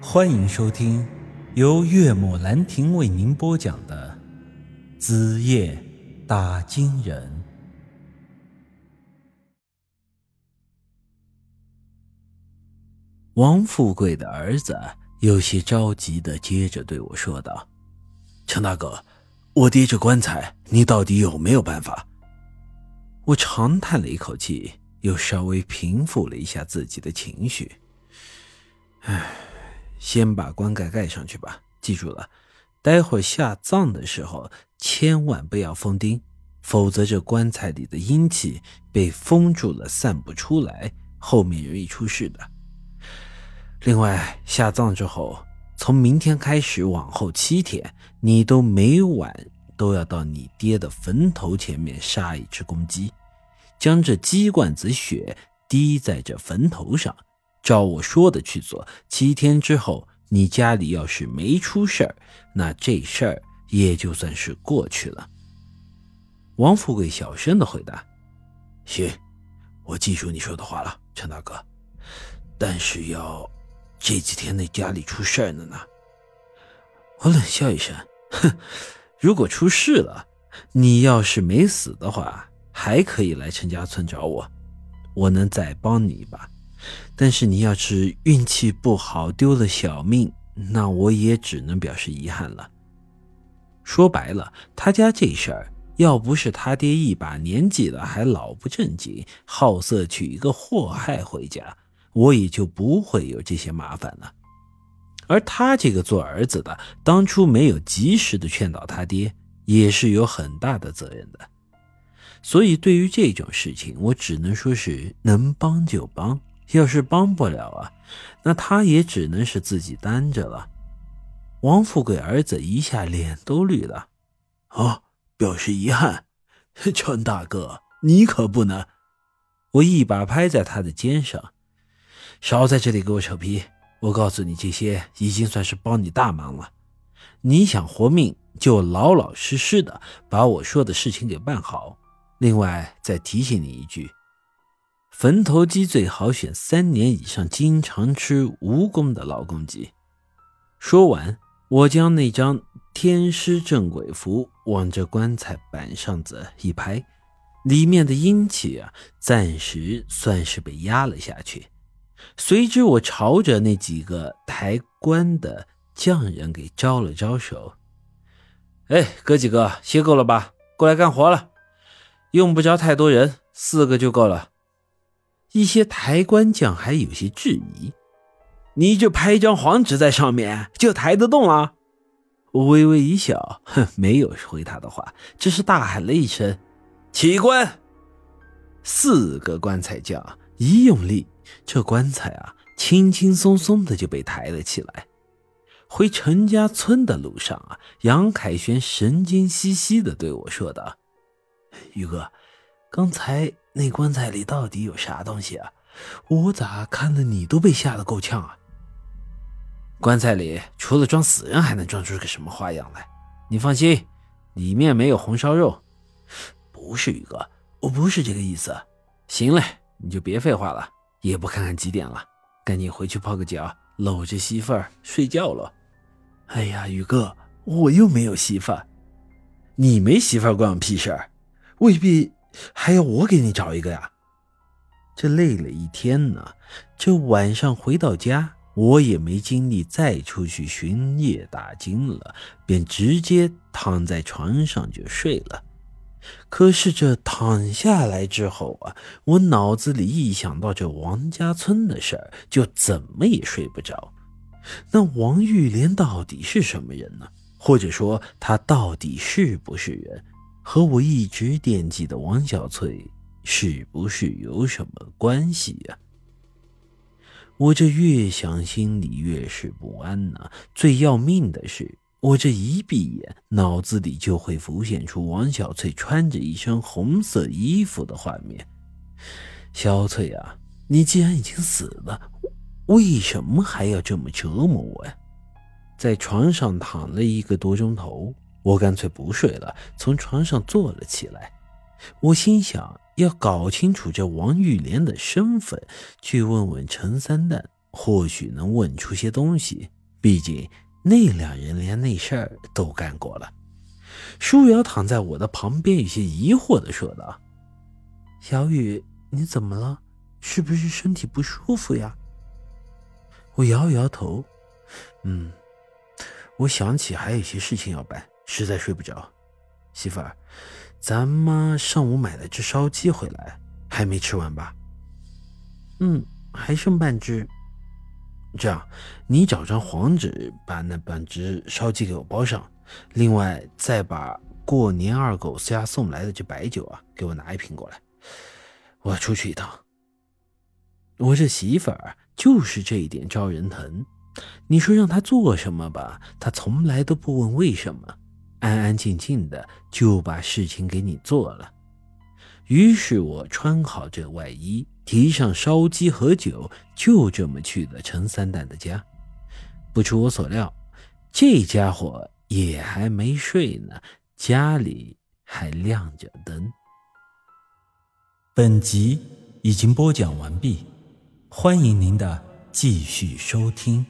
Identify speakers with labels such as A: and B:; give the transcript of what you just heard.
A: 欢迎收听由岳母兰亭为您播讲的《子夜打金人》。王富贵的儿子有些着急的接着对我说道：“
B: 程大哥，我爹这棺材，你到底有没有办法？”
A: 我长叹了一口气，又稍微平复了一下自己的情绪。唉，先把棺盖盖上去吧。记住了，待会下葬的时候千万不要封钉，否则这棺材里的阴气被封住了，散不出来，后面容易出事的。另外，下葬之后，从明天开始往后七天，你都每晚都要到你爹的坟头前面杀一只公鸡，将这鸡冠子血滴在这坟头上，照我说的去做。七天之后，你家里要是没出事儿，那这事儿也就算是过去了。王富贵小声的回答：“
B: 行，我记住你说的话了，陈大哥。但是要……”这几天那家里出事儿了呢，
A: 我冷笑一声，哼，如果出事了，你要是没死的话，还可以来陈家村找我，我能再帮你一把。但是你要是运气不好丢了小命，那我也只能表示遗憾了。说白了，他家这事儿要不是他爹一把年纪了还老不正经，好色娶一个祸害回家。我也就不会有这些麻烦了，而他这个做儿子的，当初没有及时的劝导他爹，也是有很大的责任的。所以对于这种事情，我只能说是能帮就帮，要是帮不了啊，那他也只能是自己担着了。王富贵儿子一下脸都绿了，
B: 啊，表示遗憾，陈大哥，你可不能！
A: 我一把拍在他的肩上。少在这里给我扯皮！我告诉你，这些已经算是帮你大忙了。你想活命，就老老实实的把我说的事情给办好。另外，再提醒你一句：坟头鸡最好选三年以上、经常吃蜈蚣的老公鸡。说完，我将那张天师镇鬼符往这棺材板上子一拍，里面的阴气啊，暂时算是被压了下去。随之，我朝着那几个抬棺的匠人给招了招手：“哎，哥几个，歇够了吧？过来干活了。用不着太多人，四个就够了。”一些抬棺匠还有些质疑：“你就拍一张黄纸在上面，就抬得动了？”我微微一笑，哼，没有回他的话，只是大喊了一声：“起棺！”四个棺材匠一用力。这棺材啊，轻轻松松的就被抬了起来。回陈家村的路上啊，杨凯旋神经兮兮的对我说道：“
C: 宇哥，刚才那棺材里到底有啥东西啊？我咋看的你都被吓得够呛啊？”
A: 棺材里除了装死人，还能装出个什么花样来？你放心，里面没有红烧肉。
C: 不是宇哥，我不是这个意思。
A: 行嘞，你就别废话了。也不看看几点了，赶紧回去泡个脚，搂着媳妇儿睡觉了。
C: 哎呀，宇哥，我又没有媳妇儿，
A: 你没媳妇儿关我屁事儿？未必还要我给你找一个呀？这累了一天呢，这晚上回到家，我也没精力再出去巡夜打金了，便直接躺在床上就睡了。可是这躺下来之后啊，我脑子里一想到这王家村的事儿，就怎么也睡不着。那王玉莲到底是什么人呢？或者说她到底是不是人？和我一直惦记的王小翠是不是有什么关系呀？我这越想心里越是不安呐。最要命的是。我这一闭眼，脑子里就会浮现出王小翠穿着一身红色衣服的画面。小翠啊，你既然已经死了，为什么还要这么折磨我呀？在床上躺了一个多钟头，我干脆不睡了，从床上坐了起来。我心想，要搞清楚这王玉莲的身份，去问问陈三蛋，或许能问出些东西。毕竟那两人连那事儿都干过了。舒瑶躺在我的旁边，有些疑惑的说道：“
C: 小雨，你怎么了？是不是身体不舒服呀？”
A: 我摇摇头，嗯，我想起还有些事情要办，实在睡不着。媳妇儿，咱妈上午买了只烧鸡回来，还没吃完吧？
C: 嗯，还剩半只。
A: 这样，你找张黄纸，把那半只烧鸡给我包上。另外，再把过年二狗家送来的这白酒啊，给我拿一瓶过来。我出去一趟。我这媳妇儿就是这一点招人疼。你说让她做什么吧，她从来都不问为什么，安安静静的就把事情给你做了。于是我穿好这外衣，提上烧鸡和酒，就这么去了陈三蛋的家。不出我所料，这家伙。也还没睡呢，家里还亮着灯。
D: 本集已经播讲完毕，欢迎您的继续收听。